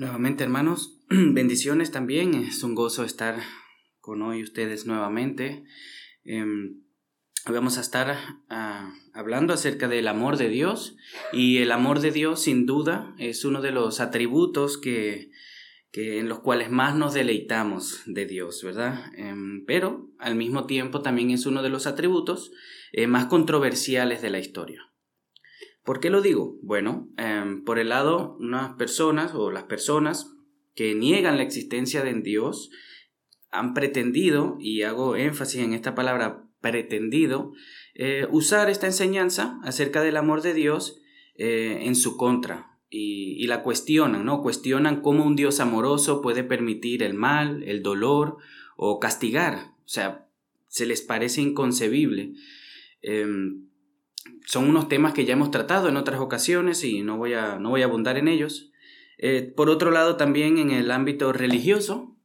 Nuevamente, hermanos, bendiciones también. Es un gozo estar con hoy ustedes nuevamente. Em, vamos a estar ah, hablando acerca del amor de Dios y el amor de Dios sin duda es uno de los atributos que, en los cuales más nos deleitamos de Dios, ¿verdad? Em, pero al mismo tiempo también es uno de los atributos eh, más controversiales de la historia. ¿Por qué lo digo? Bueno, em, por el lado, unas personas o las personas que niegan la existencia de Dios han pretendido, y hago énfasis en esta palabra pretendido, eh, usar esta enseñanza acerca del amor de Dios eh, en su contra. Y, y, la cuestionan, ¿no? Cuestionan cómo un Dios amoroso puede permitir el mal, el dolor o castigar. O sea, se les parece inconcebible. Em, son unos temas que ya hemos tratado en otras ocasiones y no voy a, no voy a abundar en ellos. Eh, por otro lado, también en el ámbito religioso,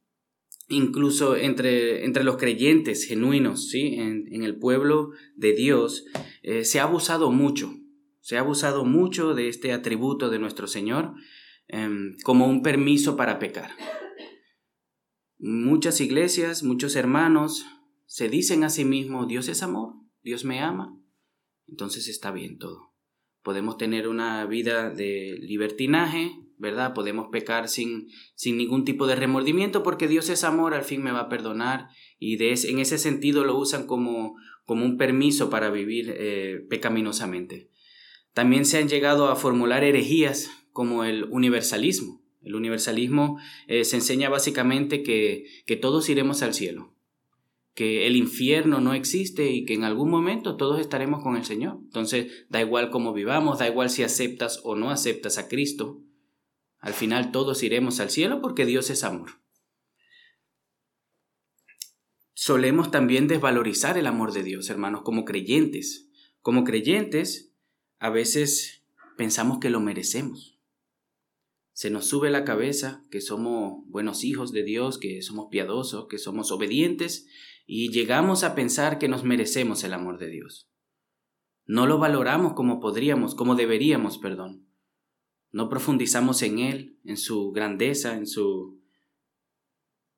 incluso entre, entre los creyentes genuinos, ¿sí? en, el pueblo de Dios, eh, se ha abusado mucho, se ha abusado mucho de este atributo de nuestro Señor em, como un permiso para pecar. Muchas iglesias, muchos hermanos se dicen a sí mismos, Dios es amor, Dios me ama, entonces está bien todo. Podemos tener una vida de libertinaje, ¿verdad? Podemos pecar sin, sin ningún tipo de remordimiento porque Dios es amor, al fin me va a perdonar y de en ese sentido lo usan como, como un permiso para vivir eh, pecaminosamente. También se han llegado a formular herejías como el universalismo. El universalismo eh, se enseña básicamente que, que todos iremos al cielo, que el infierno no existe y que en algún momento todos estaremos con el Señor. Entonces, da igual cómo vivamos, da igual si aceptas o no aceptas a Cristo, al final todos iremos al cielo porque Dios es amor. Solemos también desvalorizar el amor de Dios, hermanos, como creyentes. Como creyentes, a veces pensamos que lo merecemos. Se nos sube la cabeza que somos buenos hijos de Dios, que somos piadosos, que somos obedientes y llegamos a pensar que nos merecemos el amor de Dios. No lo valoramos como podríamos, como deberíamos, perdón. No profundizamos en Él, en su grandeza, en su,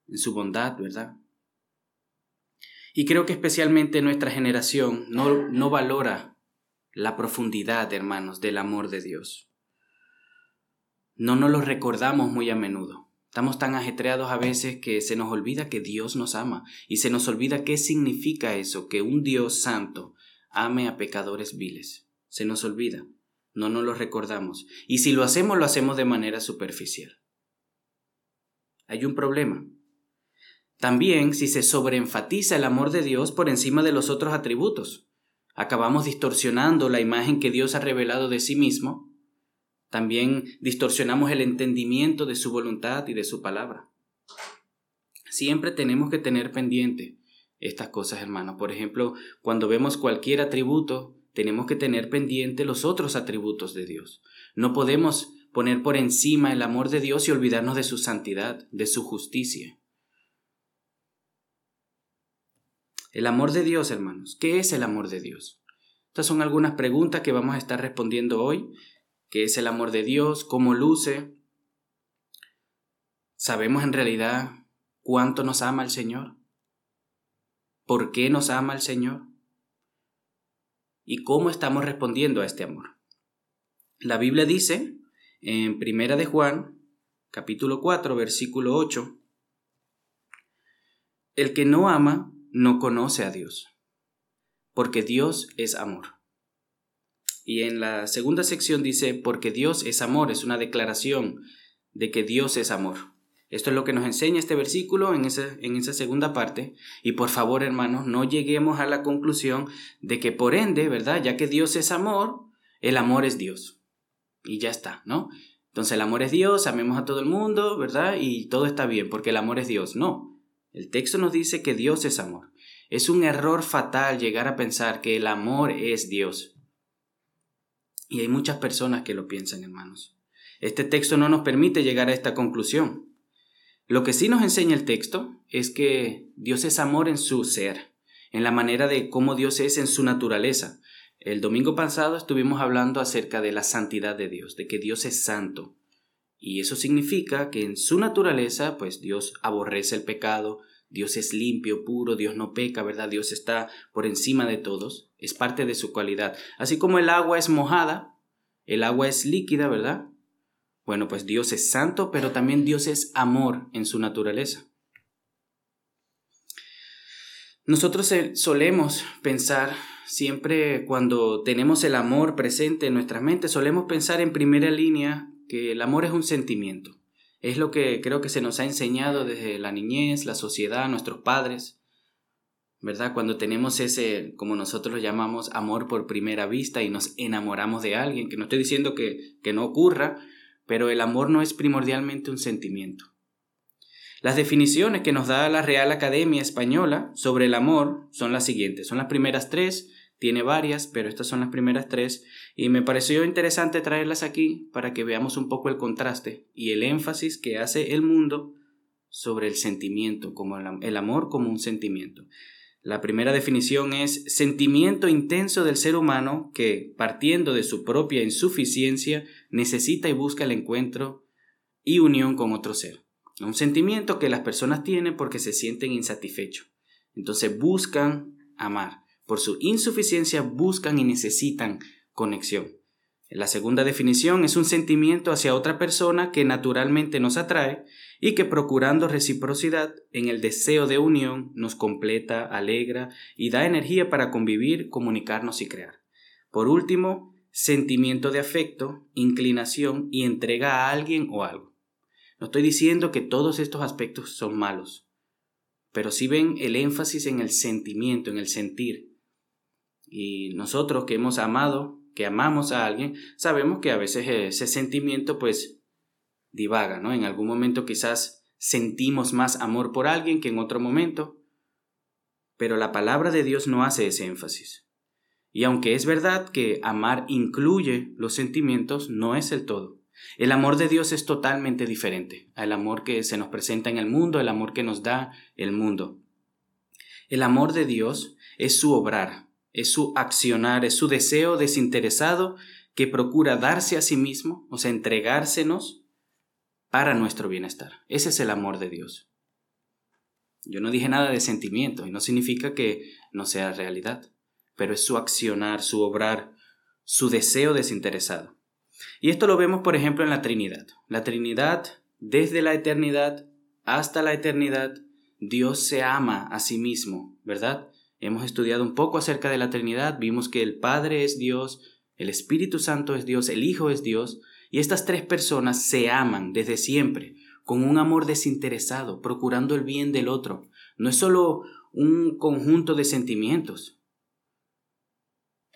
en su bondad, ¿verdad? Y creo que especialmente nuestra generación no, no valora la profundidad, hermanos, del amor de Dios. No nos lo recordamos muy a menudo. Estamos tan ajetreados a veces que se nos olvida que Dios nos ama y se nos olvida qué significa eso, que un Dios santo ame a pecadores viles. Se nos olvida, no nos lo recordamos. Y si lo hacemos, lo hacemos de manera superficial. Hay un problema. También si se sobreenfatiza el amor de Dios por encima de los otros atributos, acabamos distorsionando la imagen que Dios ha revelado de sí mismo también distorsionamos el entendimiento de su voluntad y de su palabra. Siempre tenemos que tener pendiente estas cosas, hermanos. Por ejemplo, cuando vemos cualquier atributo, tenemos que tener pendiente los otros atributos de Dios. No podemos poner por encima el amor de Dios y olvidarnos de su santidad, de su justicia. El amor de Dios, hermanos. ¿Qué es el amor de Dios? Estas son algunas preguntas que vamos a estar respondiendo hoy qué es el amor de Dios, cómo luce. ¿Sabemos en realidad cuánto nos ama el Señor? ¿Por qué nos ama el Señor? ¿Y cómo estamos respondiendo a este amor? La Biblia dice en Primera de Juan, capítulo 4, versículo 8, el que no ama no conoce a Dios, porque Dios es amor. Y en la segunda sección dice, porque Dios es amor, es una declaración de que Dios es amor. Esto es lo que nos enseña este versículo en esa, en esa segunda parte. Y por favor, hermanos, no lleguemos a la conclusión de que por ende, ¿verdad? Ya que Dios es amor, el amor es Dios. Y ya está, ¿no? Entonces el amor es Dios, amemos a todo el mundo, ¿verdad? Y todo está bien, porque el amor es Dios. No. El texto nos dice que Dios es amor. Es un error fatal llegar a pensar que el amor es Dios. Y hay muchas personas que lo piensan, hermanos. Este texto no nos permite llegar a esta conclusión. Lo que sí nos enseña el texto es que Dios es amor en su ser, en la manera de cómo Dios es en su naturaleza. El domingo pasado estuvimos hablando acerca de la santidad de Dios, de que Dios es santo. Y eso significa que en su naturaleza, pues Dios aborrece el pecado, Dios es limpio, puro, Dios no peca, ¿verdad? Dios está por encima de todos, es parte de su cualidad. Así como el agua es mojada, el agua es líquida, ¿verdad? Bueno, pues Dios es santo, pero también Dios es amor en su naturaleza. Nosotros solemos pensar siempre cuando tenemos el amor presente en nuestra mente, solemos pensar en primera línea que el amor es un sentimiento. Es lo que creo que se nos ha enseñado desde la niñez, la sociedad, nuestros padres, ¿verdad? Cuando tenemos ese, como nosotros lo llamamos, amor por primera vista y nos enamoramos de alguien, que no estoy diciendo que, que no ocurra, pero el amor no es primordialmente un sentimiento. Las definiciones que nos da la Real Academia Española sobre el amor son las siguientes, son las primeras tres, tiene varias, pero estas son las primeras tres, y me pareció interesante traerlas aquí para que veamos un poco el contraste y el énfasis que hace el mundo sobre el sentimiento, como el, amor como un sentimiento. La primera definición es sentimiento intenso del ser humano que, partiendo de su propia insuficiencia, necesita y busca el encuentro y unión con otro ser. Un sentimiento que las personas tienen porque se sienten insatisfechos. Entonces buscan amar. Por su insuficiencia buscan y necesitan conexión. La segunda definición es un sentimiento hacia otra persona que naturalmente nos atrae y que procurando reciprocidad en el deseo de unión nos completa, alegra y da energía para convivir, comunicarnos y crear. Por último, sentimiento de afecto, inclinación y entrega a alguien o algo. No estoy diciendo que todos estos aspectos son malos, pero si ven el énfasis en el sentimiento, en el sentir, y nosotros que hemos amado, que amamos a alguien, sabemos que a veces ese sentimiento pues divaga, ¿no? En algún momento quizás sentimos más amor por alguien que en otro momento, pero la palabra de Dios no hace ese énfasis. Y aunque es verdad que amar incluye los sentimientos, no es el todo. El amor de Dios es totalmente diferente al amor que se nos presenta en el mundo, el amor que nos da el mundo. El amor de Dios es su obrar, es su accionar, es su deseo desinteresado que procura darse a sí mismo, o sea, entregársenos para nuestro bienestar. Ese es el amor de Dios. Yo no dije nada de sentimiento y no significa que no sea realidad, pero es su accionar, su obrar, su deseo desinteresado. Y esto lo vemos, por ejemplo, en la Trinidad. La Trinidad, desde la eternidad hasta la eternidad, Dios se ama a sí mismo, ¿verdad? Hemos estudiado un poco acerca de la Trinidad, vimos que el Padre es Dios, el Espíritu Santo es Dios, el Hijo es Dios, y estas tres personas se aman desde siempre, con un amor desinteresado, procurando el bien del otro. No es solo un conjunto de sentimientos,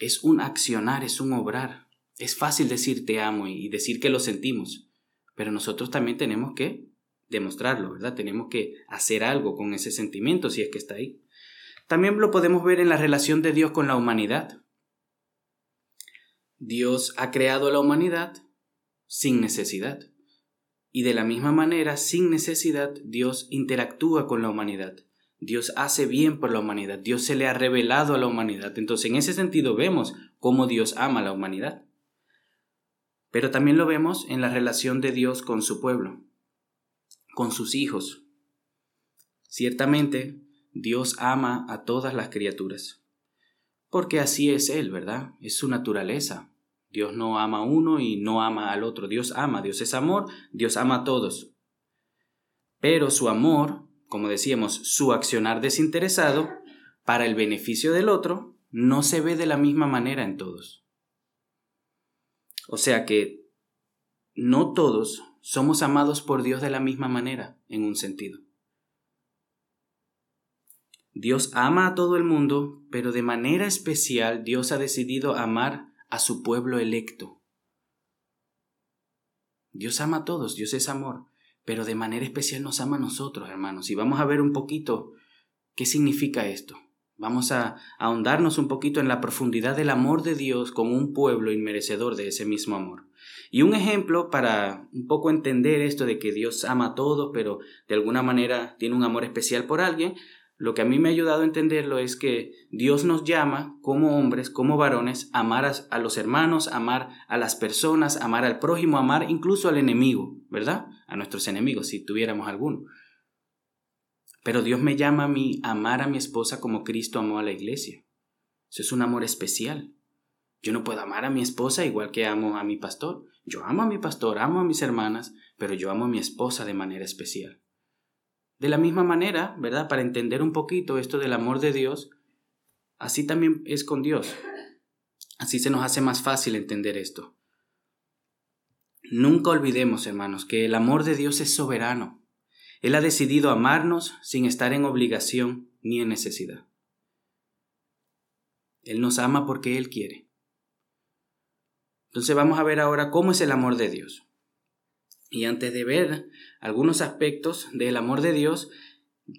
es un accionar, es un obrar. Es fácil decir te amo y decir que lo sentimos, pero nosotros también tenemos que demostrarlo, ¿verdad? Tenemos que hacer algo con ese sentimiento si es que está ahí. También lo podemos ver en la relación de Dios con la humanidad. Dios ha creado a la humanidad sin necesidad. Y de la misma manera, sin necesidad, Dios interactúa con la humanidad. Dios hace bien por la humanidad. Dios se le ha revelado a la humanidad. Entonces, en ese sentido, vemos cómo Dios ama a la humanidad. Pero también lo vemos en la relación de Dios con su pueblo, con sus hijos. Ciertamente, Dios ama a todas las criaturas. Porque así es Él, ¿verdad? Es su naturaleza. Dios no ama a uno y no ama al otro. Dios ama, Dios es amor, Dios ama a todos. Pero su amor, como decíamos, su accionar desinteresado, para el beneficio del otro, no se ve de la misma manera en todos. O sea que no todos somos amados por Dios de la misma manera, en un sentido. Dios ama a todo el mundo, pero de manera especial Dios ha decidido amar a su pueblo electo. Dios ama a todos, Dios es amor, pero de manera especial nos ama a nosotros, hermanos. Y vamos a ver un poquito qué significa esto. Vamos a ahondarnos un poquito en la profundidad del amor de Dios con un pueblo inmerecedor de ese mismo amor. Y un ejemplo para un poco entender esto de que Dios ama a todos, pero de alguna manera tiene un amor especial por alguien, lo que a mí me ha ayudado a entenderlo es que Dios nos llama como hombres, como varones, a amar a, los hermanos, amar a las personas, amar al prójimo, amar incluso al enemigo, ¿verdad? A nuestros enemigos, si tuviéramos alguno. Pero Dios me llama a mí a amar a mi esposa como Cristo amó a la iglesia. Eso es un amor especial. Yo no puedo amar a mi esposa igual que amo a mi pastor. Yo amo a mi pastor, amo a mis hermanas, pero yo amo a mi esposa de manera especial. De la misma manera, ¿verdad? Para entender un poquito esto del amor de Dios, así también es con Dios. Así se nos hace más fácil entender esto. Nunca olvidemos, hermanos, que el amor de Dios es soberano. Él ha decidido amarnos sin estar en obligación ni en necesidad. Él nos ama porque Él quiere. Entonces vamos a ver ahora cómo es el amor de Dios. Y antes de ver algunos aspectos del amor de Dios,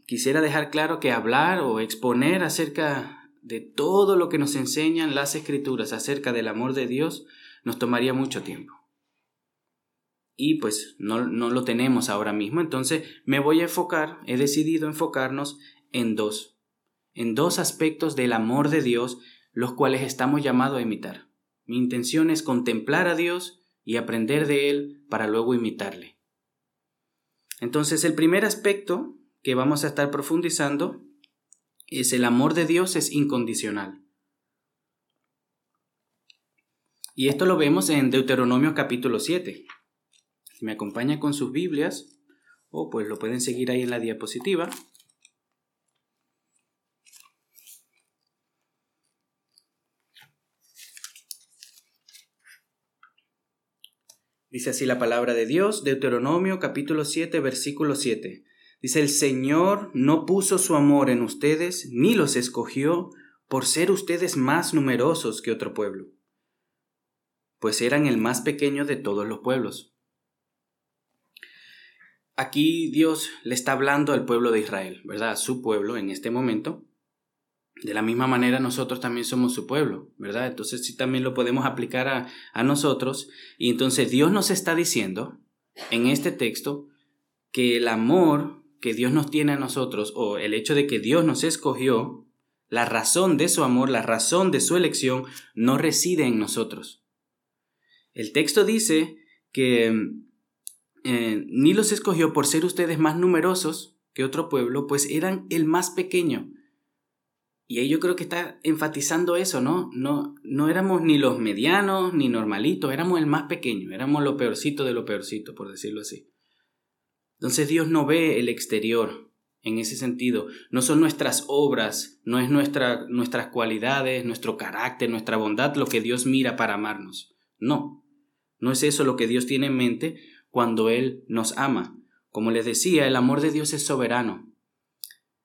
quisiera dejar claro que hablar o exponer acerca de todo lo que nos enseñan las escrituras acerca del amor de Dios nos tomaría mucho tiempo. Y pues no, no lo tenemos ahora mismo, entonces me voy a enfocar, he decidido enfocarnos en dos, en dos aspectos del amor de Dios, los cuales estamos llamados a imitar. Mi intención es contemplar a Dios y aprender de Él para luego imitarle. Entonces el primer aspecto que vamos a estar profundizando es el amor de Dios es incondicional. Y esto lo vemos en Deuteronomio capítulo 7. Si me acompañan con sus Biblias, o pues lo pueden seguir ahí en la diapositiva. Dice así la palabra de Dios, Deuteronomio capítulo 7, versículo 7. Dice, el Señor no puso su amor en ustedes, ni los escogió por ser ustedes más numerosos que otro pueblo, pues eran el más pequeño de todos los pueblos. Aquí Dios le está hablando al pueblo de Israel, ¿verdad? A su pueblo en este momento, de la misma manera nosotros también somos su pueblo, ¿verdad? Entonces sí también lo podemos aplicar a, a nosotros. Y entonces Dios nos está diciendo en este texto que el amor que Dios nos tiene a nosotros o el hecho de que Dios nos escogió, la razón de su amor, la razón de su elección, no reside en nosotros. El texto dice que eh, ni los escogió por ser ustedes más numerosos que otro pueblo, pues eran el más pequeño. Y ahí yo creo que está enfatizando eso, ¿no? No, no éramos ni los medianos ni normalitos, éramos el más pequeño, éramos lo peorcito de lo peorcito, por decirlo así. Entonces Dios no ve el exterior en ese sentido. No son nuestras obras, no es nuestra, nuestras cualidades, nuestro carácter, nuestra bondad lo que Dios mira para amarnos. No, no es eso lo que Dios tiene en mente cuando Él nos ama. Como les decía, el amor de Dios es soberano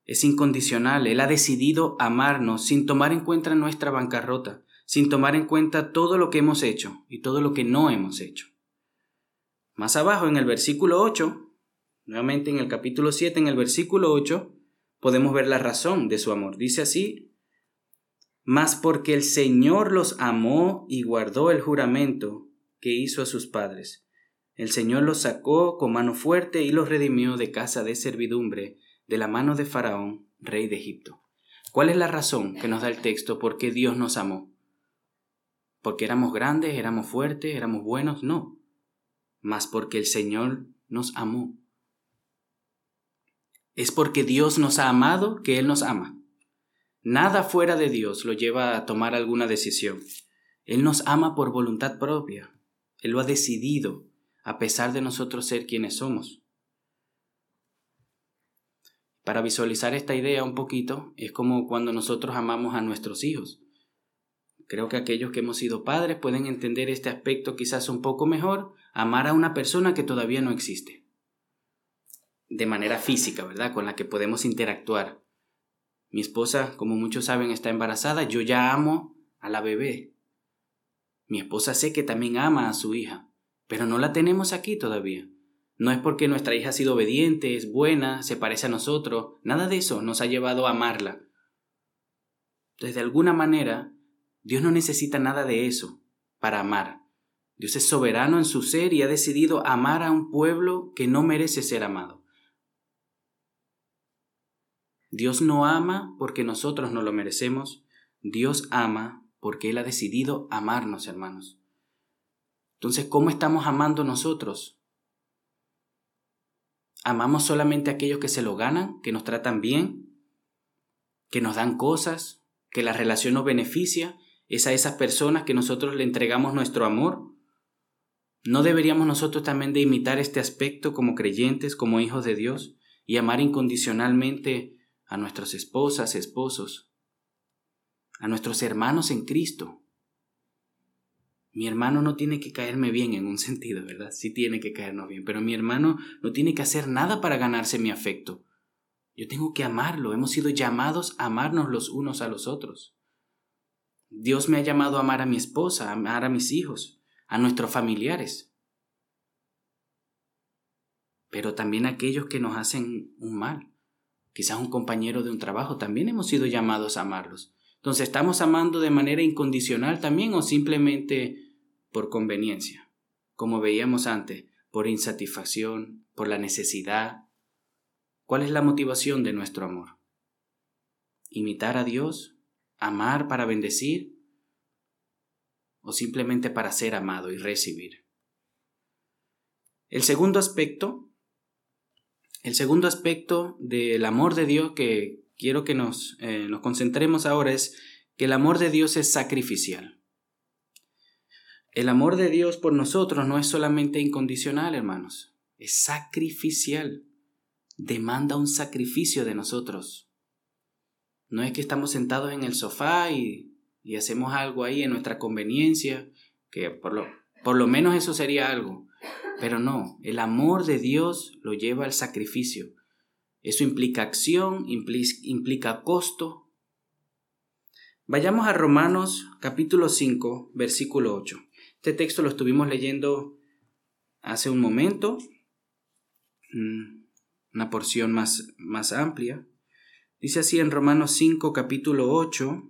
es incondicional. Él ha decidido amarnos sin tomar en cuenta nuestra bancarrota, sin tomar en cuenta todo lo que hemos hecho y todo lo que no hemos hecho. Más abajo, en el versículo 8, nuevamente en el capítulo 7, en el versículo 8, podemos ver la razón de su amor. Dice así, mas porque el Señor los amó y guardó el juramento que hizo a sus padres. El Señor los sacó con mano fuerte y los redimió de casa de servidumbre de la mano de Faraón, rey de Egipto. ¿Cuál es la razón que nos da el texto por qué Dios nos amó? ¿Porque éramos grandes, éramos fuertes, éramos buenos? No, mas porque el Señor nos amó. Es porque Dios nos ha amado que Él nos ama. Nada fuera de Dios lo lleva a tomar alguna decisión. Él nos ama por voluntad propia. Él lo ha decidido, a pesar de nosotros ser quienes somos. Para visualizar esta idea un poquito, es como cuando nosotros amamos a nuestros hijos. Creo que aquellos que hemos sido padres pueden entender este aspecto quizás un poco mejor, amar a una persona que todavía no existe. De manera física, ¿verdad? Con la que podemos interactuar. Mi esposa, como muchos saben, está embarazada, yo ya amo a la bebé. Mi esposa sé que también ama a su hija, pero no la tenemos aquí todavía. No es porque nuestra hija ha sido obediente, es buena, se parece a nosotros, nada de eso nos ha llevado a amarla. Entonces, de alguna manera, Dios no necesita nada de eso para amar. Dios es soberano en su ser y ha decidido amar a un pueblo que no merece ser amado. Dios no ama porque nosotros no lo merecemos, Dios ama porque Él ha decidido amarnos, hermanos. Entonces, ¿cómo estamos amando nosotros? ¿Amamos solamente a aquellos que se lo ganan, que nos tratan bien, que nos dan cosas, que la relación nos beneficia? ¿Es a esas personas que nosotros le entregamos nuestro amor? ¿No deberíamos nosotros también de imitar este aspecto como creyentes, como hijos de Dios, y amar incondicionalmente a nuestras esposas, esposos, a nuestros hermanos en Cristo? Mi hermano no tiene que caerme bien en un sentido, ¿verdad? Sí tiene que caernos bien, pero mi hermano no tiene que hacer nada para ganarse mi afecto. Yo tengo que amarlo, hemos sido llamados a amarnos los unos a los otros. Dios me ha llamado a amar a mi esposa, a amar a mis hijos, a nuestros familiares, pero también a aquellos que nos hacen un mal. Quizás un compañero de un trabajo, también hemos sido llamados a amarlos. Entonces, ¿estamos amando de manera incondicional también o simplemente por conveniencia? Como veíamos antes, por insatisfacción, por la necesidad. ¿Cuál es la motivación de nuestro amor? ¿Imitar a Dios? ¿Amar para bendecir? o simplemente para ser amado y recibir. El segundo aspecto, el segundo aspecto del amor de Dios que quiero que nos, eh, nos concentremos ahora es que el amor de Dios es sacrificial. El amor de Dios por nosotros no es solamente incondicional, hermanos, es sacrificial. Demanda un sacrificio de nosotros. No es que estamos sentados en el sofá y y hacemos algo ahí en nuestra conveniencia, que por lo, por lo menos eso sería algo. Pero no, el amor de Dios lo lleva al sacrificio. Eso implica acción, implica, costo. Vayamos a Romanos capítulo 5, versículo 8. Este texto lo estuvimos leyendo hace un momento, mm, una porción más, más amplia. Dice así en Romanos 5, capítulo 8,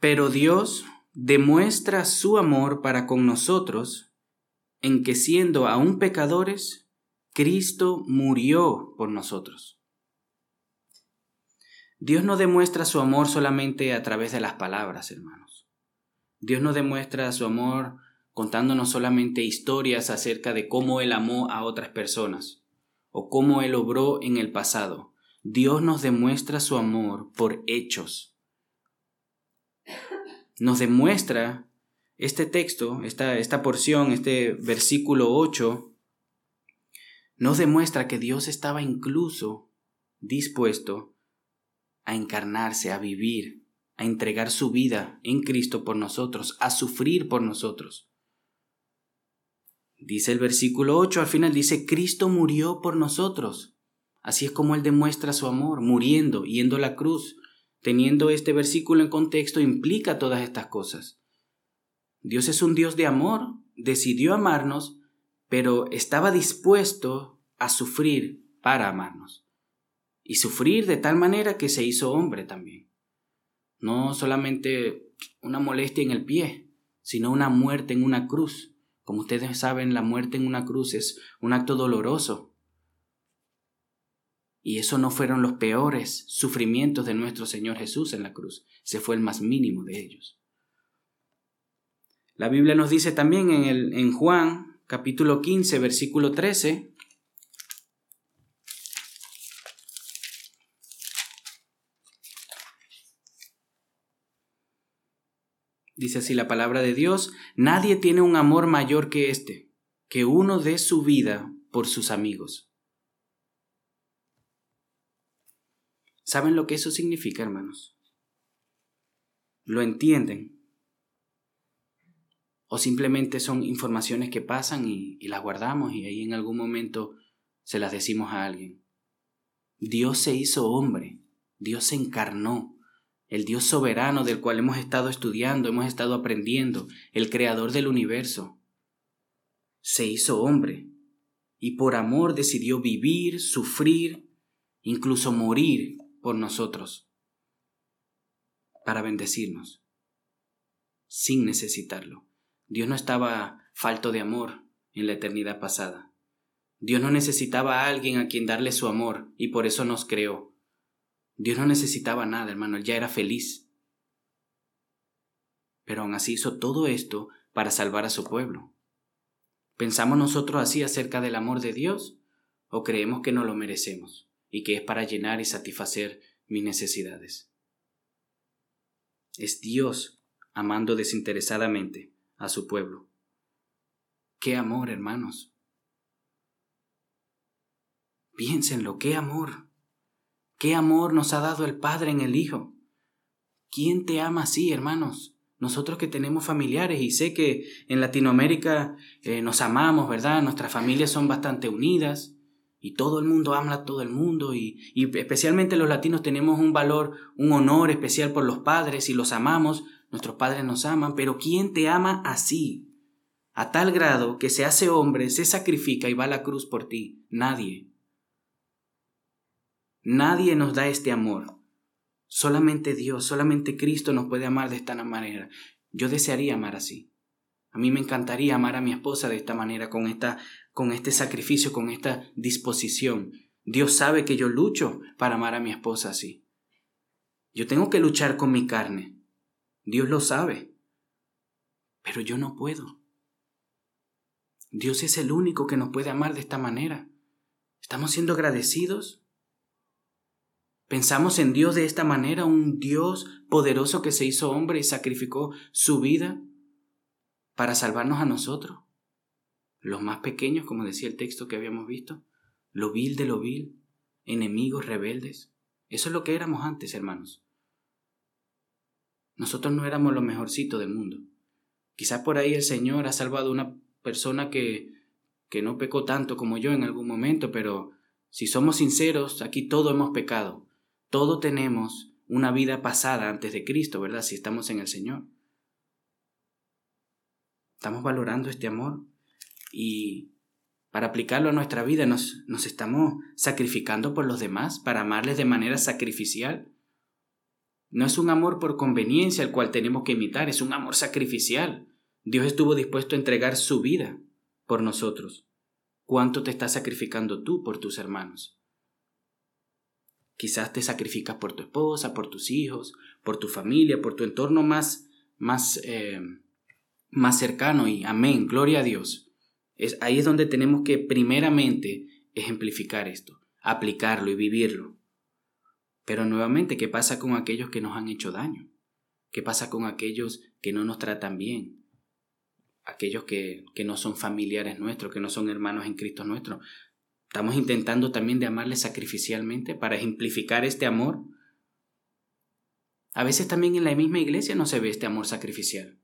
pero Dios demuestra su amor para con nosotros en que siendo aún pecadores, Cristo murió por nosotros. Dios no demuestra su amor solamente a través de las palabras, hermanos. Dios no demuestra su amor contándonos solamente historias acerca de cómo Él amó a otras personas o cómo Él obró en el pasado. Dios nos demuestra su amor por hechos nos demuestra este texto, esta, esta porción, este versículo 8, nos demuestra que Dios estaba incluso dispuesto a encarnarse, a vivir, a entregar su vida en Cristo por nosotros, a sufrir por nosotros. Dice el versículo 8, al final dice, Cristo murió por nosotros. Así es como Él demuestra su amor, muriendo, yendo a la cruz, teniendo este versículo en contexto, implica todas estas cosas. Dios es un Dios de amor, decidió amarnos, pero estaba dispuesto a sufrir para amarnos. Y sufrir de tal manera que se hizo hombre también. No solamente una molestia en el pie, sino una muerte en una cruz. Como ustedes saben, la muerte en una cruz es un acto doloroso, y eso no fueron los peores sufrimientos de nuestro Señor Jesús en la cruz, se fue el más mínimo de ellos. La Biblia nos dice también en, el, en Juan capítulo 15, versículo 13, Dice así la palabra de Dios, nadie tiene un amor mayor que este, que uno dé su vida por sus amigos. ¿Saben lo que eso significa, hermanos? ¿Lo entienden? ¿O simplemente son informaciones que pasan y, las guardamos y ahí en algún momento se las decimos a alguien? Dios se hizo hombre, Dios se encarnó, el Dios soberano del cual hemos estado estudiando, hemos estado aprendiendo, el creador del universo, se hizo hombre y por amor decidió vivir, sufrir, incluso morir por nosotros, para bendecirnos, sin necesitarlo. Dios no estaba falto de amor en la eternidad pasada. Dios no necesitaba a alguien a quien darle su amor y por eso nos creó. Dios no necesitaba nada, hermano, él ya era feliz. Pero aún así hizo todo esto para salvar a su pueblo. ¿Pensamos nosotros así acerca del amor de Dios o creemos que no lo merecemos y que es para llenar y satisfacer mis necesidades? Es Dios amando desinteresadamente a su pueblo. ¡Qué amor, hermanos! Piénsenlo, qué amor. Qué amor nos ha dado el Padre en el Hijo. ¿Quién te ama así, hermanos? Nosotros que tenemos familiares y sé que en Latinoamérica eh, nos amamos, ¿verdad? Nuestras familias son bastante unidas y todo el mundo ama a todo el mundo y, y especialmente los latinos tenemos un valor, un honor especial por los padres y los amamos, nuestros padres nos aman, pero ¿quién te ama así? A tal grado que se hace hombre, se sacrifica y va a la cruz por ti. Nadie. Nadie nos da este amor. Solamente Dios, solamente Cristo nos puede amar de esta manera. Yo desearía amar así. A mí me encantaría amar a mi esposa de esta manera, con, esta, con este sacrificio, con esta disposición. Dios sabe que yo lucho para amar a mi esposa así. Yo tengo que luchar con mi carne. Dios lo sabe. Pero yo no puedo. Dios es el único que nos puede amar de esta manera. ¿Estamos siendo agradecidos? Pensamos en Dios de esta manera, un Dios poderoso que se hizo hombre y sacrificó su vida para salvarnos a nosotros. Los más pequeños, como decía el texto que habíamos visto, lo vil de lo vil, enemigos rebeldes. Eso es lo que éramos antes, hermanos. Nosotros no éramos lo mejorcito del mundo. Quizás por ahí el Señor ha salvado a una persona que, que no pecó tanto como yo en algún momento, pero si somos sinceros, aquí todo hemos pecado. Todo tenemos una vida pasada antes de Cristo, ¿verdad? Si estamos en el Señor. Estamos valorando este amor y para aplicarlo a nuestra vida nos, nos estamos sacrificando por los demás, para amarles de manera sacrificial. No es un amor por conveniencia el cual tenemos que imitar, es un amor sacrificial. Dios estuvo dispuesto a entregar su vida por nosotros. ¿Cuánto te estás sacrificando tú por tus hermanos? Quizás te sacrificas por tu esposa, por tus hijos, por tu familia, por tu entorno más, más, eh, más cercano y amén, gloria a Dios. Es, ahí es donde tenemos que primeramente ejemplificar esto, aplicarlo y vivirlo. Pero nuevamente, ¿qué pasa con aquellos que nos han hecho daño? ¿Qué pasa con aquellos que no nos tratan bien? Aquellos que, que no son familiares nuestros, que no son hermanos en Cristo nuestro. Estamos intentando también de amarle sacrificialmente para ejemplificar este amor. A veces también en la misma iglesia no se ve este amor sacrificial.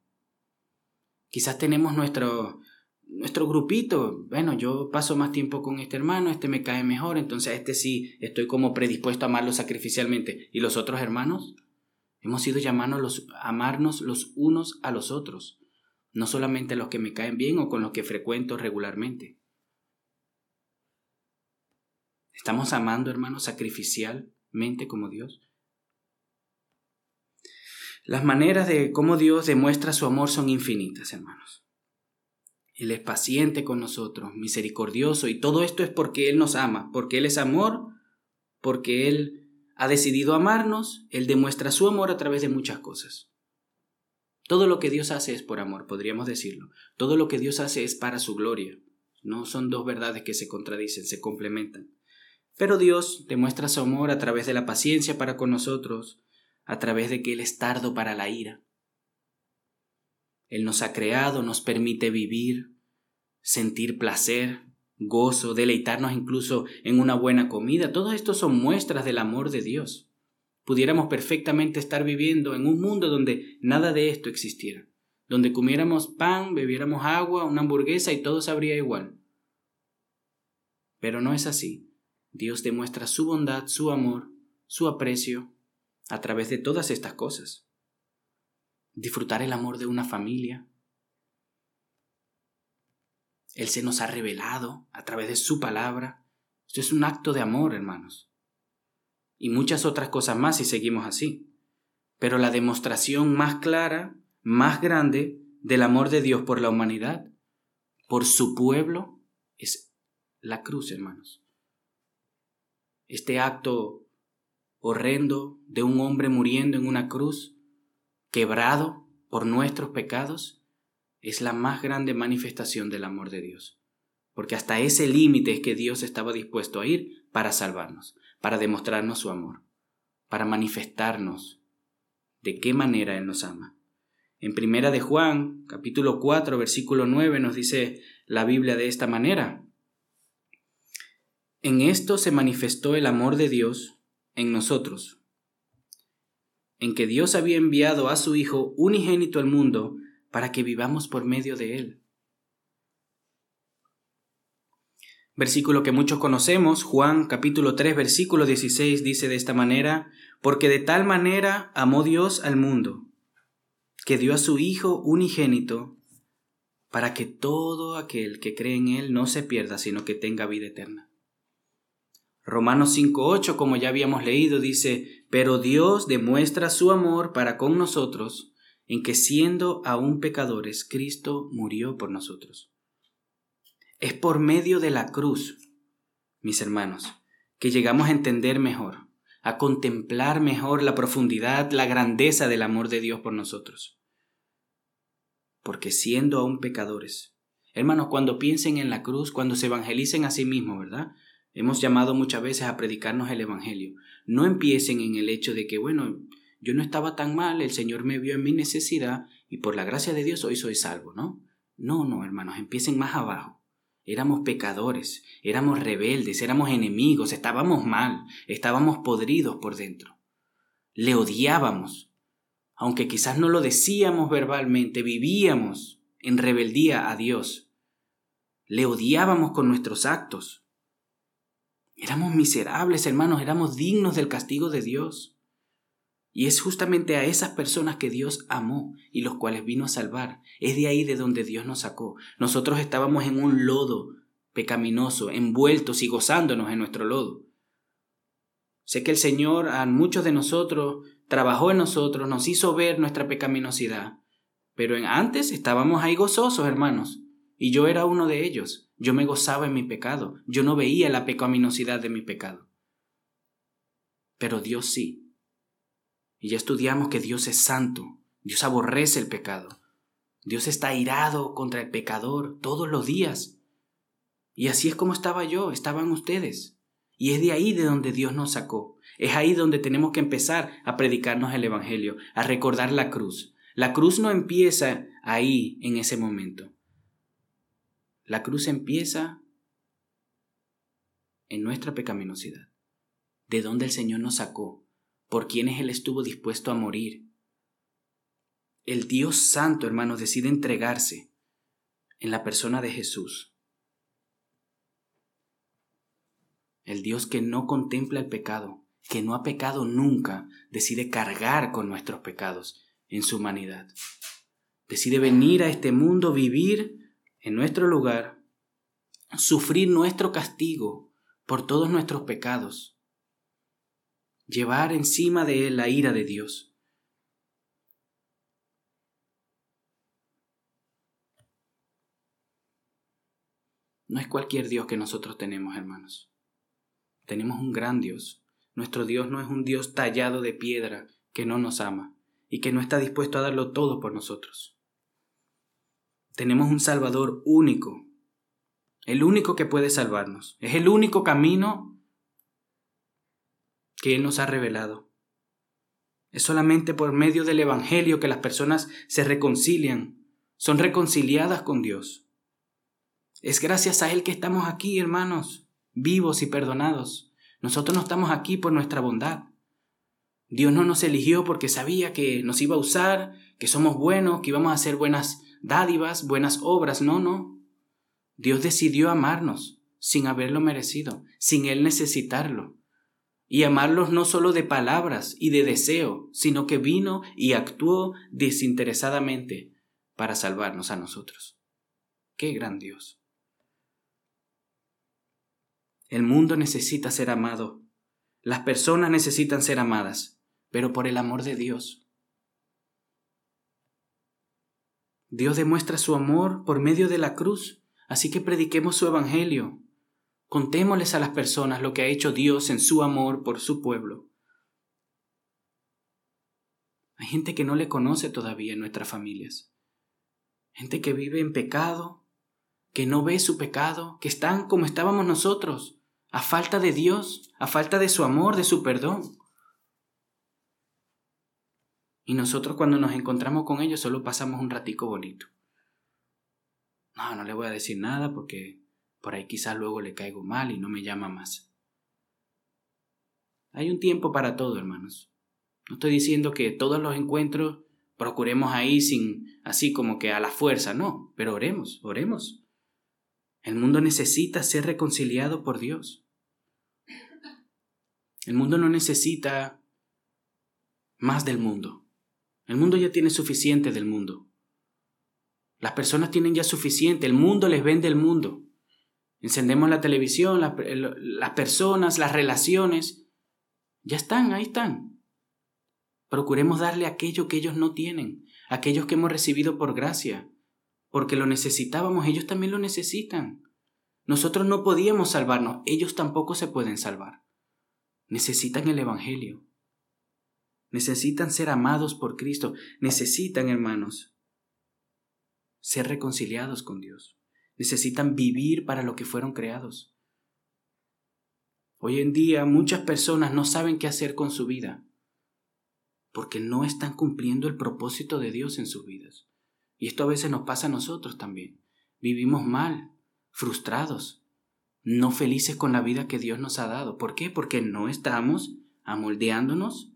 Quizás tenemos nuestro, nuestro grupito. Bueno, yo paso más tiempo con este hermano, este me cae mejor, entonces a este sí estoy como predispuesto a amarlo sacrificialmente. ¿Y los otros hermanos? Hemos sido llamados a amarnos los unos a los otros, no solamente los que me caen bien o con los que frecuento regularmente. ¿Estamos amando, hermanos, sacrificialmente como Dios? Las maneras de cómo Dios demuestra su amor son infinitas, hermanos. Él es paciente con nosotros, misericordioso, y todo esto es porque Él nos ama, porque Él es amor, porque Él ha decidido amarnos, Él demuestra su amor a través de muchas cosas. Todo lo que Dios hace es por amor, podríamos decirlo. Todo lo que Dios hace es para su gloria. No son dos verdades que se contradicen, se complementan. Pero Dios demuestra su amor a través de la paciencia para con nosotros, a través de que Él es tardo para la ira. Él nos ha creado, nos permite vivir, sentir placer, gozo, deleitarnos incluso en una buena comida. Todo esto son muestras del amor de Dios. Pudiéramos perfectamente estar viviendo en un mundo donde nada de esto existiera, donde comiéramos pan, bebiéramos agua, una hamburguesa y todo sabría igual. Pero no es así. Dios demuestra su bondad, su amor, su aprecio a través de todas estas cosas. Disfrutar el amor de una familia. Él se nos ha revelado a través de su palabra. Esto es un acto de amor, hermanos. Y muchas otras cosas más si seguimos así. Pero la demostración más clara, más grande del amor de Dios por la humanidad, por su pueblo, es la cruz, hermanos. Este acto horrendo de un hombre muriendo en una cruz, quebrado por nuestros pecados, es la más grande manifestación del amor de Dios. Porque hasta ese límite es que Dios estaba dispuesto a ir para salvarnos, para demostrarnos su amor, para manifestarnos de qué manera Él nos ama. En Primera de Juan, capítulo 4, versículo 9, nos dice la Biblia de esta manera. En esto se manifestó el amor de Dios en nosotros, en que Dios había enviado a su Hijo unigénito al mundo para que vivamos por medio de Él. Versículo que muchos conocemos, Juan capítulo 3 versículo 16 dice de esta manera, porque de tal manera amó Dios al mundo que dio a su Hijo unigénito, para que todo aquel que cree en Él no se pierda, sino que tenga vida eterna. Romanos 5.8, como ya habíamos leído, dice, pero Dios demuestra su amor para con nosotros, en que siendo aún pecadores, Cristo murió por nosotros. Es por medio de la cruz, mis hermanos, que llegamos a entender mejor a contemplar mejor la profundidad, la grandeza del amor de Dios por nosotros. Porque siendo aún pecadores, hermanos, cuando piensen en la cruz, cuando se evangelicen a sí mismos, ¿verdad? Hemos llamado muchas veces a predicarnos el Evangelio. No empiecen en el hecho de que, bueno, yo no estaba tan mal, el Señor me vio en mi necesidad y por la gracia de Dios hoy soy salvo, ¿no? No, no, hermanos, empiecen más abajo. Éramos pecadores, éramos rebeldes, éramos enemigos, estábamos mal, estábamos podridos por dentro. Le odiábamos. Aunque quizás no lo decíamos verbalmente, vivíamos en rebeldía a Dios. Le odiábamos con nuestros actos. Éramos miserables, hermanos, éramos dignos del castigo de Dios. Y es justamente a esas personas que Dios amó y los cuales vino a salvar. Es de ahí de donde Dios nos sacó. Nosotros estábamos en un lodo pecaminoso, envueltos y gozándonos en nuestro lodo. Sé que el Señor a muchos de nosotros trabajó en nosotros, nos hizo ver nuestra pecaminosidad. Pero antes estábamos ahí gozosos, hermanos. Y yo era uno de ellos. Yo me gozaba en mi pecado. Yo no veía la pecaminosidad de mi pecado. Pero Dios sí. Y ya estudiamos que Dios es santo, Dios aborrece el pecado, Dios está airado contra el pecador todos los días. Y así es como estaba yo, estaban ustedes. Y es de ahí de donde Dios nos sacó. Es ahí donde tenemos que empezar a predicarnos el Evangelio, a recordar la cruz. La cruz no empieza ahí, en ese momento. La cruz empieza en nuestra pecaminosidad, de donde el Señor nos sacó, por quienes Él estuvo dispuesto a morir. El Dios Santo, hermanos, decide entregarse en la persona de Jesús. El Dios que no contempla el pecado, que no ha pecado nunca, decide cargar con nuestros pecados en su humanidad. Decide venir a este mundo, vivir en nuestro lugar, sufrir nuestro castigo por todos nuestros pecados llevar encima de él la ira de Dios. No es cualquier Dios que nosotros tenemos, hermanos. Tenemos un gran Dios. Nuestro Dios no es un Dios tallado de piedra que no nos ama y que no está dispuesto a darlo todo por nosotros. Tenemos un Salvador único, el único que puede salvarnos. Es el único camino que Él nos ha revelado. Es solamente por medio del Evangelio que las personas se reconcilian, son reconciliadas con Dios. Es gracias a Él que estamos aquí, hermanos, vivos y perdonados. Nosotros no estamos aquí por nuestra bondad. Dios no nos eligió porque sabía que nos iba a usar, que somos buenos, que íbamos a hacer buenas dádivas, buenas obras. No, no. Dios decidió amarnos sin haberlo merecido, sin Él necesitarlo y amarlos no solo de palabras y de deseo, sino que vino y actuó desinteresadamente para salvarnos a nosotros. ¡Qué gran Dios! El mundo necesita ser amado, las personas necesitan ser amadas, pero por el amor de Dios. Dios demuestra su amor por medio de la cruz, así que prediquemos su evangelio, Contémosles a las personas lo que ha hecho Dios en su amor por su pueblo. Hay gente que no le conoce todavía en nuestras familias. Gente que vive en pecado, que no ve su pecado, que están como estábamos nosotros, a falta de Dios, a falta de su amor, de su perdón. Y nosotros cuando nos encontramos con ellos solo pasamos un ratico bonito. No, no le voy a decir nada porque por ahí quizás luego le caigo mal y no me llama más. Hay un tiempo para todo, hermanos. No estoy diciendo que todos los encuentros procuremos ahí sin así como que a la fuerza, no, pero oremos, oremos. El mundo necesita ser reconciliado por Dios. El mundo no necesita más del mundo. El mundo ya tiene suficiente del mundo. Las personas tienen ya suficiente, el mundo les vende el mundo. Encendemos la televisión, las personas, las relaciones, ya están, ahí están. Procuremos darle aquello que ellos no tienen, aquellos que hemos recibido por gracia, porque lo necesitábamos, ellos también lo necesitan. Nosotros no podíamos salvarnos, ellos tampoco se pueden salvar. Necesitan el Evangelio. Necesitan ser amados por Cristo. Necesitan, hermanos, ser reconciliados con Dios. Necesitan vivir para lo que fueron creados. Hoy en día muchas personas no saben qué hacer con su vida porque no están cumpliendo el propósito de Dios en sus vidas. Y esto a veces nos pasa a nosotros también. Vivimos mal, frustrados, no felices con la vida que Dios nos ha dado. ¿Por qué? Porque no estamos amoldeándonos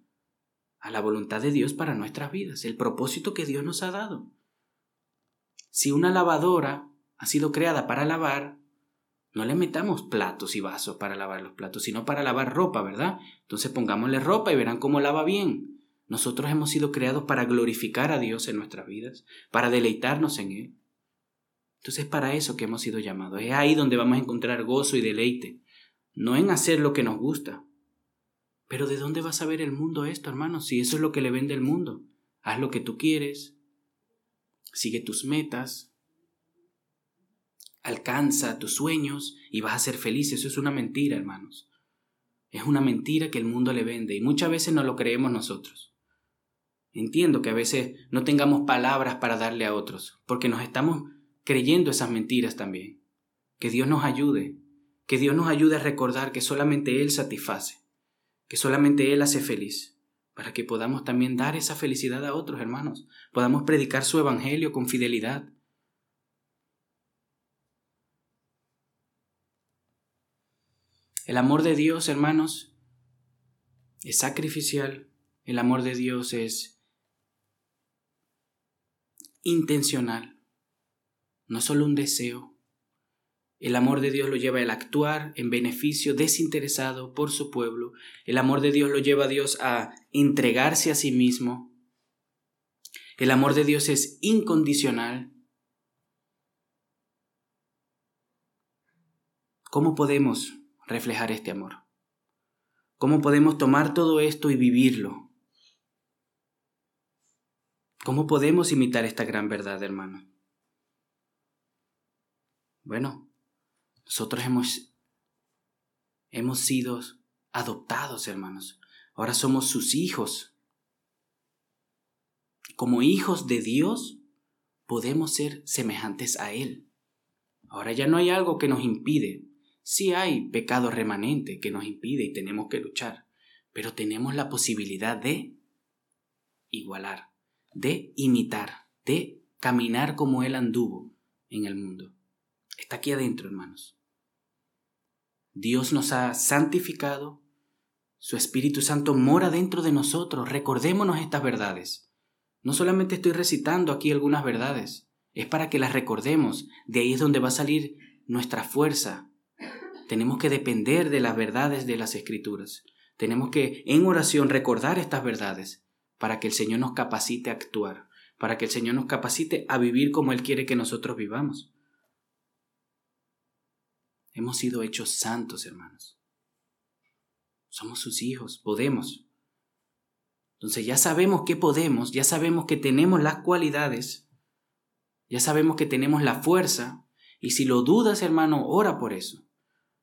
a la voluntad de Dios para nuestras vidas, el propósito que Dios nos ha dado. Si una lavadora ha sido creada para lavar, no le metamos platos y vasos para lavar los platos, sino para lavar ropa, ¿verdad? Entonces pongámosle ropa y verán cómo lava bien. Nosotros hemos sido creados para glorificar a Dios en nuestras vidas, para deleitarnos en Él. Entonces es para eso que hemos sido llamados. Es ahí donde vamos a encontrar gozo y deleite, no en hacer lo que nos gusta. Pero ¿de dónde vas a ver el mundo esto, hermano? Si eso es lo que le vende el mundo. Haz lo que tú quieres, sigue tus metas, alcanza tus sueños y vas a ser feliz. Eso es una mentira, hermanos. Es una mentira que el mundo le vende y muchas veces no lo creemos nosotros. Entiendo que a veces no tengamos palabras para darle a otros, porque nos estamos creyendo esas mentiras también. Que Dios nos ayude, que Dios nos ayude a recordar que solamente Él satisface, que solamente Él hace feliz, para que podamos también dar esa felicidad a otros hermanos, podamos predicar su Evangelio con fidelidad. El amor de Dios, hermanos, es sacrificial, el amor de Dios es intencional, no solo un deseo. El amor de Dios lo lleva el actuar en beneficio desinteresado por su pueblo. El amor de Dios lo lleva a Dios a entregarse a sí mismo. El amor de Dios es incondicional. ¿Cómo podemos reflejar este amor? ¿Cómo podemos tomar todo esto y vivirlo? ¿Cómo podemos imitar esta gran verdad, hermano? Bueno, nosotros hemos, hemos sido adoptados, hermanos. Ahora somos sus hijos. Como hijos de Dios, podemos ser semejantes a Él. Ahora ya no hay algo que nos impide. Sí hay pecado remanente que nos impide y tenemos que luchar, pero tenemos la posibilidad de igualar de imitar, de caminar como Él anduvo en el mundo. Aquí adentro, hermanos. Dios nos ha santificado, su Espíritu Santo mora dentro de nosotros. Recordémonos estas verdades. No solamente estoy recitando aquí algunas verdades, es para que las recordemos. De ahí es donde va a salir nuestra fuerza. Tenemos que depender de las verdades de las Escrituras. Tenemos que en oración recordar estas verdades para que el Señor nos capacite a actuar, para que el Señor nos capacite a vivir como Él quiere que nosotros vivamos. Hemos sido hechos santos, hermanos. Somos sus hijos, podemos. Entonces ya sabemos que podemos, ya sabemos que tenemos las cualidades, ya sabemos que tenemos la fuerza, y si lo dudas, hermano, ora por eso.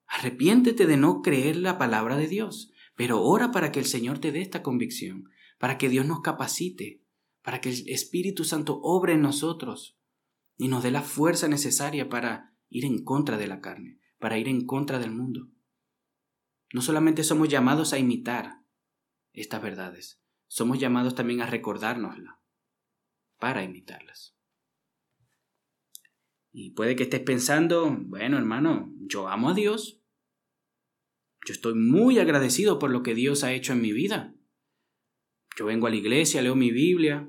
Arrepiéntete de no creer la palabra de Dios, pero ora para que el Señor te dé esta convicción, para que Dios nos capacite, para que el Espíritu Santo obre en nosotros y nos dé la fuerza necesaria para ir en contra de la carne, para ir en contra del mundo. No solamente somos llamados a imitar estas verdades, somos llamados también a recordárnoslas para imitarlas. Y puede que estés pensando, bueno hermano, yo amo a Dios. Yo estoy muy agradecido por lo que Dios ha hecho en mi vida. Yo vengo a la iglesia, leo mi Biblia.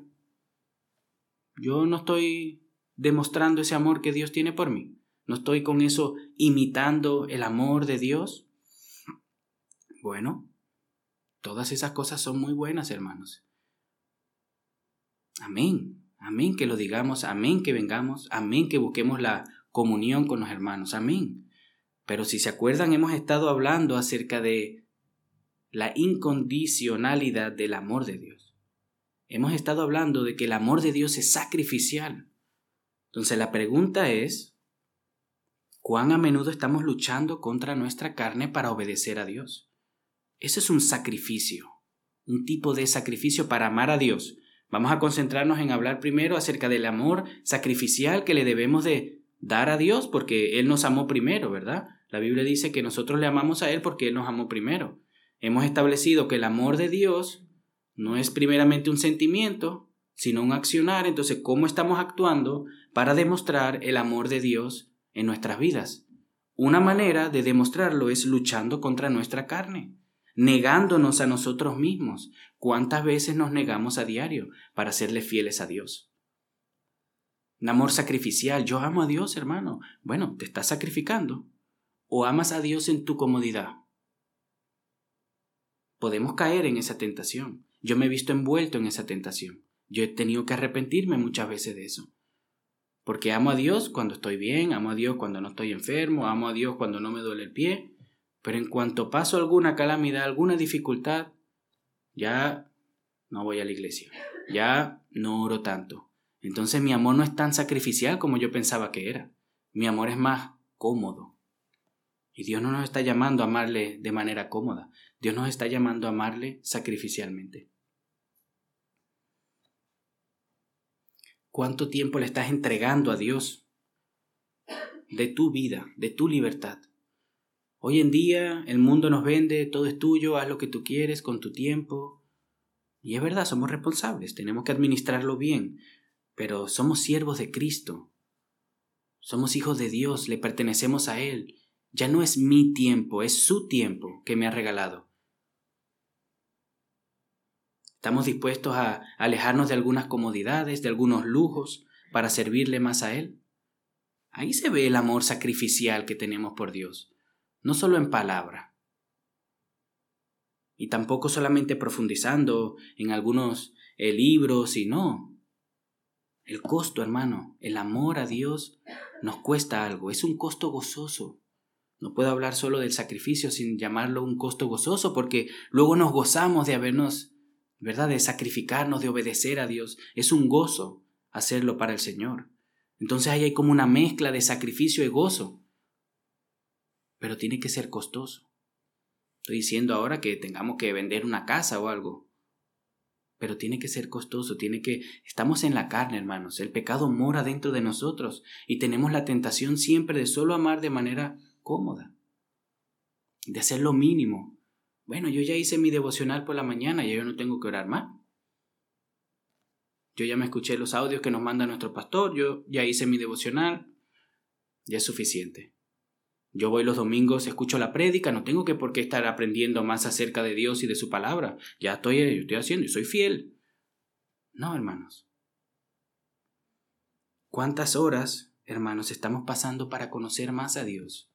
Yo no estoy demostrando ese amor que Dios tiene por mí. No estoy con eso imitando el amor de Dios. Bueno, todas esas cosas son muy buenas, hermanos. Amén. Amén que lo digamos, amén que vengamos, amén que busquemos la comunión con los hermanos, amén. Pero si se acuerdan, hemos estado hablando acerca de la incondicionalidad del amor de Dios. Hemos estado hablando de que el amor de Dios es sacrificial. Entonces la pregunta es, ¿cuán a menudo estamos luchando contra nuestra carne para obedecer a Dios? Eso es un sacrificio, un tipo de sacrificio para amar a Dios, Vamos a concentrarnos en hablar primero acerca del amor sacrificial que le debemos de dar a Dios porque Él nos amó primero, ¿verdad? La Biblia dice que nosotros le amamos a Él porque Él nos amó primero. Hemos establecido que el amor de Dios no es primeramente un sentimiento, sino un accionar. Entonces, ¿cómo estamos actuando para demostrar el amor de Dios en nuestras vidas? Una manera de demostrarlo es luchando contra nuestra carne negándonos a nosotros mismos. ¿Cuántas veces nos negamos a diario para serle fieles a Dios? Un amor sacrificial. Yo amo a Dios, hermano. Bueno, te estás sacrificando. ¿O amas a Dios en tu comodidad? Podemos caer en esa tentación. Yo me he visto envuelto en esa tentación. Yo he tenido que arrepentirme muchas veces de eso. Porque amo a Dios cuando estoy bien, amo a Dios cuando no estoy enfermo, amo a Dios cuando no me duele el pie, pero en cuanto paso alguna calamidad, alguna dificultad, ya no voy a la iglesia, ya no oro tanto. Entonces mi amor no es tan sacrificial como yo pensaba que era. Mi amor es más cómodo. Y Dios no nos está llamando a amarle de manera cómoda. Dios nos está llamando a amarle sacrificialmente. ¿Cuánto tiempo le estás entregando a Dios de tu vida, de tu libertad? Hoy en día el mundo nos vende, todo es tuyo, haz lo que tú quieres con tu tiempo. Y es verdad, somos responsables, tenemos que administrarlo bien, pero somos siervos de Cristo. Somos hijos de Dios, le pertenecemos a Él. Ya no es mi tiempo, es su tiempo que me ha regalado. Estamos dispuestos a alejarnos de algunas comodidades, de algunos lujos, para servirle más a Él. Ahí se ve el amor sacrificial que tenemos por Dios no solo en palabra, y tampoco solamente profundizando en algunos eh, libros, sino el costo, hermano, el amor a Dios nos cuesta algo, es un costo gozoso. No puedo hablar solo del sacrificio sin llamarlo un costo gozoso, porque luego nos gozamos de habernos, ¿verdad?, de sacrificarnos, de obedecer a Dios. Es un gozo hacerlo para el Señor. Entonces ahí hay como una mezcla de sacrificio y gozo pero tiene que ser costoso. Estoy diciendo ahora que tengamos que vender una casa o algo, pero tiene que ser costoso, tiene que... Estamos en la carne, hermanos, el pecado mora dentro de nosotros y tenemos la tentación siempre de solo amar de manera cómoda, de hacer lo mínimo. Bueno, yo ya hice mi devocional por la mañana, y yo no tengo que orar más. Yo ya me escuché los audios que nos manda nuestro pastor, yo ya hice mi devocional, ya es suficiente. Yo voy los domingos, escucho la prédica, no tengo que por qué estar aprendiendo más acerca de Dios y de su palabra. Ya estoy, estoy haciendo y soy fiel. No, hermanos. ¿Cuántas horas, hermanos, estamos pasando para conocer más a Dios?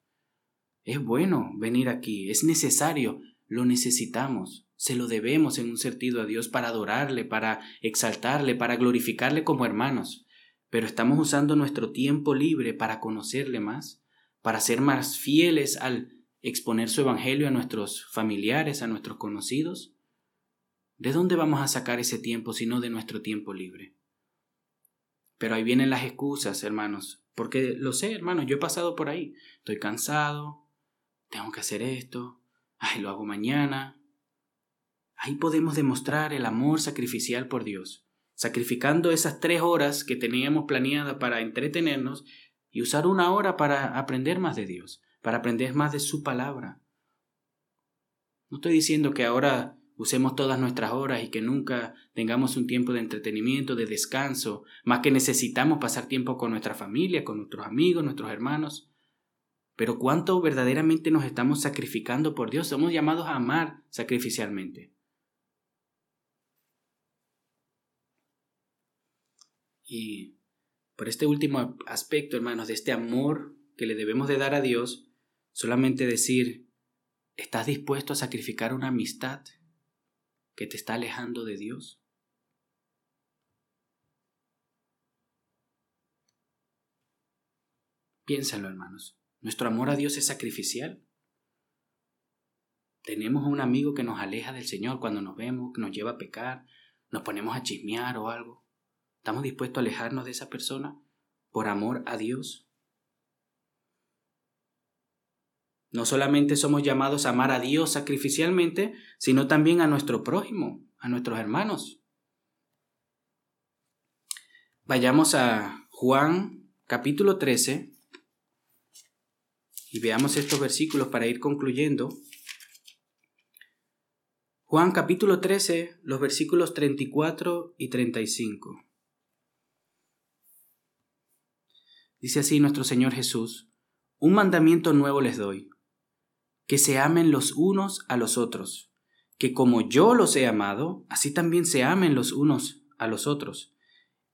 Es bueno venir aquí, es necesario, lo necesitamos, se lo debemos en un sentido a Dios para adorarle, para exaltarle, para glorificarle como hermanos. Pero estamos usando nuestro tiempo libre para conocerle más para ser más fieles al exponer su evangelio a nuestros familiares, a nuestros conocidos? ¿De dónde vamos a sacar ese tiempo si no de nuestro tiempo libre? Pero ahí vienen las excusas, hermanos, porque lo sé, hermanos, yo he pasado por ahí. Estoy cansado, tengo que hacer esto, ay, lo hago mañana. Ahí podemos demostrar el amor sacrificial por Dios, sacrificando esas tres horas que teníamos planeadas para entretenernos y usar una hora para aprender más de Dios, para aprender más de su palabra. No estoy diciendo que ahora usemos todas nuestras horas y que nunca tengamos un tiempo de entretenimiento, de descanso, más que necesitamos pasar tiempo con nuestra familia, con nuestros amigos, nuestros hermanos. Pero cuánto verdaderamente nos estamos sacrificando por Dios, somos llamados a amar sacrificialmente. Y por este último aspecto, hermanos, de este amor que le debemos de dar a Dios, solamente decir, ¿estás dispuesto a sacrificar una amistad que te está alejando de Dios? Piénsalo, hermanos. Nuestro amor a Dios es sacrificial. Tenemos un amigo que nos aleja del Señor cuando nos vemos, que nos lleva a pecar, nos ponemos a chismear o algo. ¿Estamos dispuestos a alejarnos de esa persona por amor a Dios? No solamente somos llamados a amar a Dios sacrificialmente, sino también a nuestro prójimo, a nuestros hermanos. Vayamos a Juan capítulo 13 y veamos estos versículos para ir concluyendo. Juan capítulo 13, los versículos 34 y 35. Dice así nuestro Señor Jesús, un mandamiento nuevo les doy, que se amen los unos a los otros, que como yo los he amado, así también se amen los unos a los otros.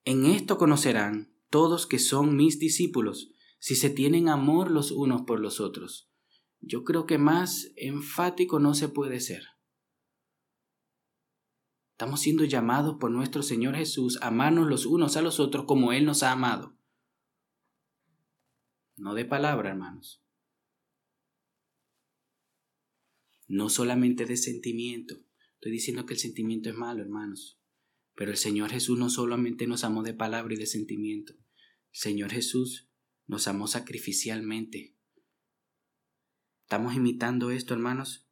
En esto conocerán todos que son mis discípulos, si se tienen amor los unos por los otros. Yo creo que más enfático no se puede ser. Estamos siendo llamados por nuestro Señor Jesús a amarnos los unos a los otros como Él nos ha amado no de palabra, hermanos. No solamente de sentimiento. Estoy diciendo que el sentimiento es malo, hermanos. Pero el Señor Jesús no solamente nos amó de palabra y de sentimiento. El Señor Jesús nos amó sacrificialmente. ¿Estamos imitando esto, hermanos?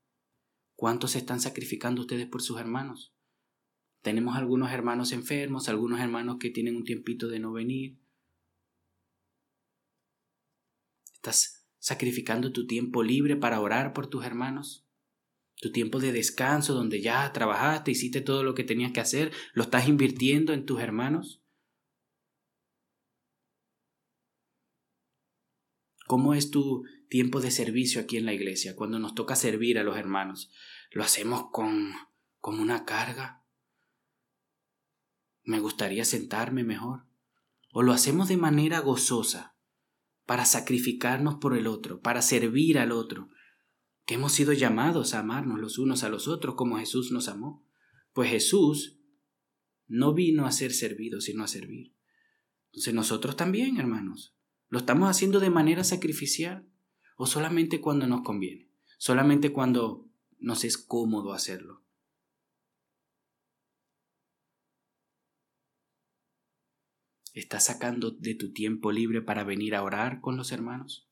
¿Cuántos se están sacrificando ustedes por sus hermanos? Tenemos algunos hermanos enfermos, algunos hermanos que tienen un tiempito de no venir, ¿Estás sacrificando tu tiempo libre para orar por tus hermanos? Tu tiempo de descanso donde ya trabajaste, hiciste todo lo que tenías que hacer, ¿lo estás invirtiendo en tus hermanos? ¿Cómo es tu tiempo de servicio aquí en la iglesia cuando nos toca servir a los hermanos? ¿Lo hacemos con, con una carga? ¿Me gustaría sentarme mejor? ¿O lo hacemos de manera gozosa? para sacrificarnos por el otro, para servir al otro, que hemos sido llamados a amarnos los unos a los otros como Jesús nos amó. Pues Jesús no vino a ser servido, sino a servir. Entonces nosotros también, hermanos, lo estamos haciendo de manera sacrificial o solamente cuando nos conviene, solamente cuando nos es cómodo hacerlo. ¿Estás sacando de tu tiempo libre para venir a orar con los hermanos?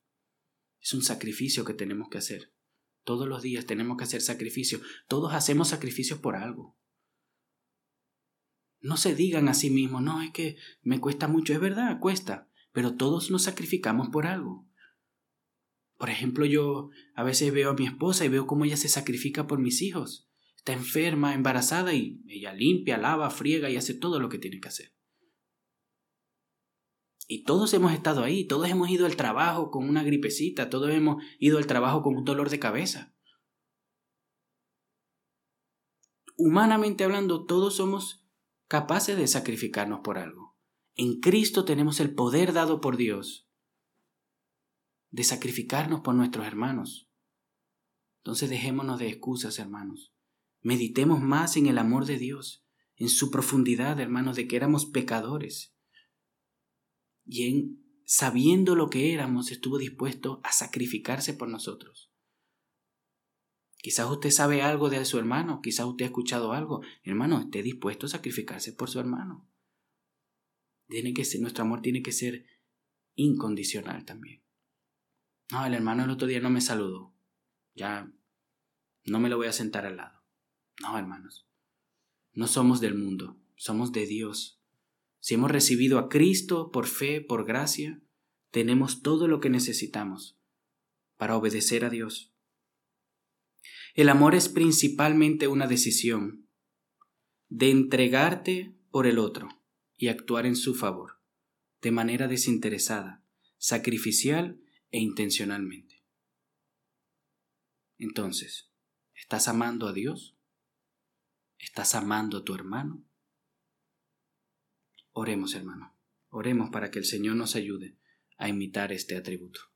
Es un sacrificio que tenemos que hacer. Todos los días tenemos que hacer sacrificio. Todos hacemos sacrificios por algo. No se digan a sí mismos, no, es que me cuesta mucho. Es verdad, cuesta. Pero todos nos sacrificamos por algo. Por ejemplo, yo a veces veo a mi esposa y veo cómo ella se sacrifica por mis hijos. Está enferma, embarazada y ella limpia, lava, friega y hace todo lo que tiene que hacer. Y todos hemos estado ahí, todos hemos ido al trabajo con una gripecita, todos hemos ido al trabajo con un dolor de cabeza. Humanamente hablando, todos somos capaces de sacrificarnos por algo. En Cristo tenemos el poder dado por Dios de sacrificarnos por nuestros hermanos. Entonces dejémonos de excusas, hermanos. Meditemos más en el amor de Dios, en su profundidad, hermanos, de que éramos pecadores y en sabiendo lo que éramos, estuvo dispuesto a sacrificarse por nosotros. Quizás usted sabe algo de su hermano, quizás usted ha escuchado algo. Hermano, esté dispuesto a sacrificarse por su hermano. Tiene que ser, nuestro amor tiene que ser incondicional también. No, el hermano el otro día no me saludó. ya no me lo voy a sentar al lado. No, hermanos. No somos del mundo, somos de Dios. Si hemos recibido a Cristo por fe, por gracia, tenemos todo lo que necesitamos para obedecer a Dios. El amor es principalmente una decisión de entregarte por el otro y actuar en su favor, de manera desinteresada, sacrificial e intencionalmente. Entonces, ¿estás amando a Dios? ¿Estás amando a tu hermano? Oremos, hermano. Oremos para que el Señor nos ayude a imitar este atributo.